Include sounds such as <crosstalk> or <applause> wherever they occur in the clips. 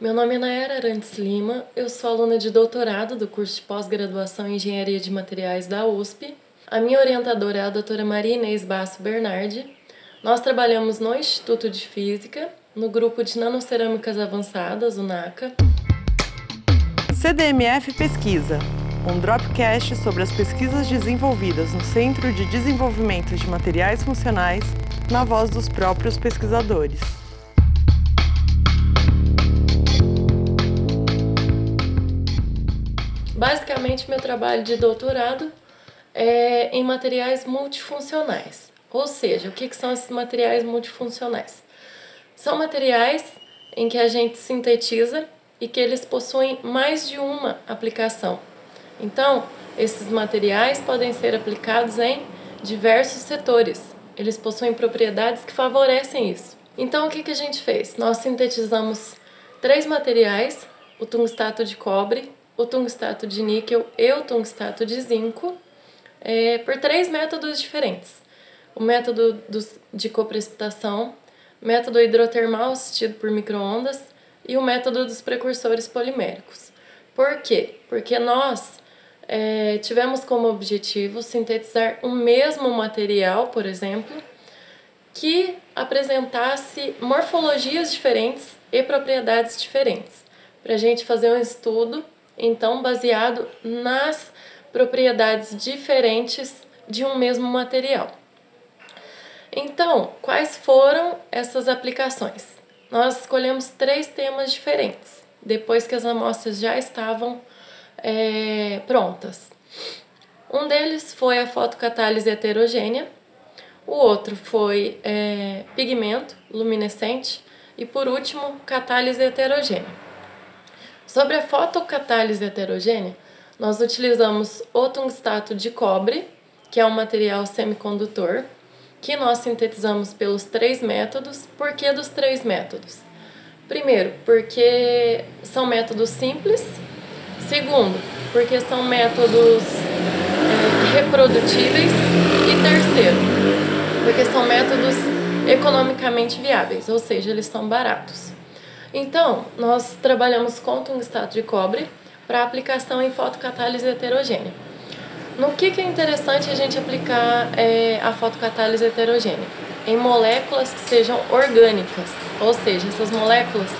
Meu nome é Nayara Arantes Lima, eu sou aluna de doutorado do curso de pós-graduação em Engenharia de Materiais da USP. A minha orientadora é a doutora Maria Inês Basso Bernardi. Nós trabalhamos no Instituto de Física, no grupo de nanocerâmicas avançadas, o NACA. CDMF Pesquisa, um dropcast sobre as pesquisas desenvolvidas no Centro de Desenvolvimento de Materiais Funcionais, na voz dos próprios pesquisadores. Basicamente, meu trabalho de doutorado é em materiais multifuncionais. Ou seja, o que, que são esses materiais multifuncionais? São materiais em que a gente sintetiza e que eles possuem mais de uma aplicação. Então, esses materiais podem ser aplicados em diversos setores. Eles possuem propriedades que favorecem isso. Então, o que, que a gente fez? Nós sintetizamos três materiais: o tungstato de cobre, o tungstato de níquel e o tungstato de zinco é, por três métodos diferentes. O método de coprecipitação, método hidrotermal assistido por microondas e o método dos precursores poliméricos. Por quê? Porque nós é, tivemos como objetivo sintetizar o mesmo material, por exemplo, que apresentasse morfologias diferentes e propriedades diferentes, para a gente fazer um estudo então baseado nas propriedades diferentes de um mesmo material. Então, quais foram essas aplicações? Nós escolhemos três temas diferentes, depois que as amostras já estavam é, prontas. Um deles foi a fotocatálise heterogênea, o outro foi é, pigmento luminescente e, por último, catálise heterogênea. Sobre a fotocatálise heterogênea, nós utilizamos o tungstato de cobre, que é um material semicondutor, que nós sintetizamos pelos três métodos. Por que dos três métodos? Primeiro, porque são métodos simples. Segundo, porque são métodos é, reprodutíveis. E terceiro, porque são métodos economicamente viáveis, ou seja, eles são baratos. Então, nós trabalhamos com tungstato de cobre para aplicação em fotocatálise heterogênea. No que, que é interessante a gente aplicar é, a fotocatálise heterogênea? Em moléculas que sejam orgânicas, ou seja, essas moléculas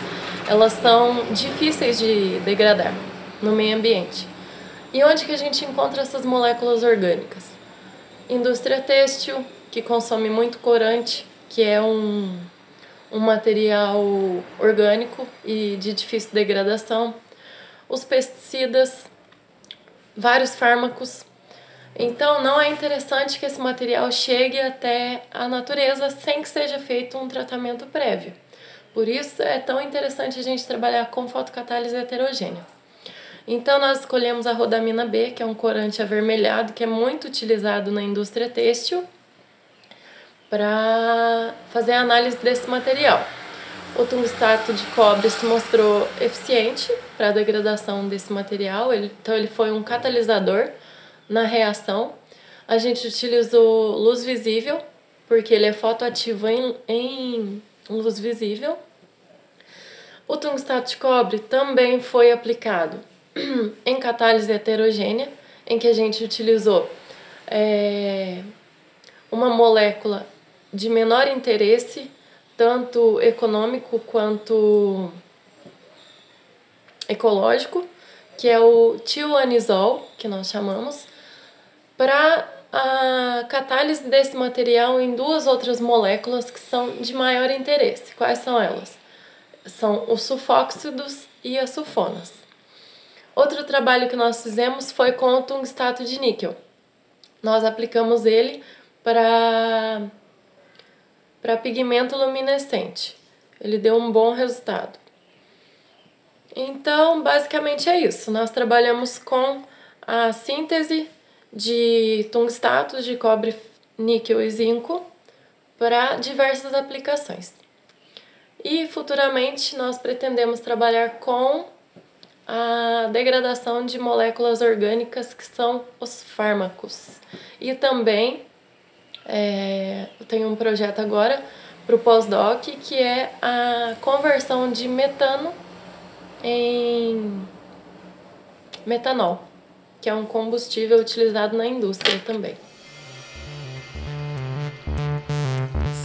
elas são difíceis de degradar no meio ambiente. E onde que a gente encontra essas moléculas orgânicas? Indústria têxtil, que consome muito corante, que é um um material orgânico e de difícil degradação, os pesticidas, vários fármacos. Então, não é interessante que esse material chegue até a natureza sem que seja feito um tratamento prévio. Por isso, é tão interessante a gente trabalhar com fotocatálise heterogênea. Então, nós escolhemos a rodamina B, que é um corante avermelhado que é muito utilizado na indústria têxtil para fazer a análise desse material. O tungstato de cobre se mostrou eficiente para a degradação desse material, ele, então ele foi um catalisador na reação. A gente utilizou luz visível, porque ele é fotoativo em, em luz visível. O tungstato de cobre também foi aplicado <clears throat> em catálise heterogênea, em que a gente utilizou é, uma molécula de menor interesse, tanto econômico quanto ecológico, que é o tioanisol, que nós chamamos, para a catálise desse material em duas outras moléculas que são de maior interesse. Quais são elas? São os sulfóxidos e as sulfonas. Outro trabalho que nós fizemos foi com o tungstato de níquel. Nós aplicamos ele para para pigmento luminescente. Ele deu um bom resultado. Então, basicamente é isso. Nós trabalhamos com a síntese de tungstatos de cobre, níquel e zinco para diversas aplicações. E futuramente nós pretendemos trabalhar com a degradação de moléculas orgânicas que são os fármacos e também é, eu tenho um projeto agora para o pós-doc que é a conversão de metano em metanol, que é um combustível utilizado na indústria também.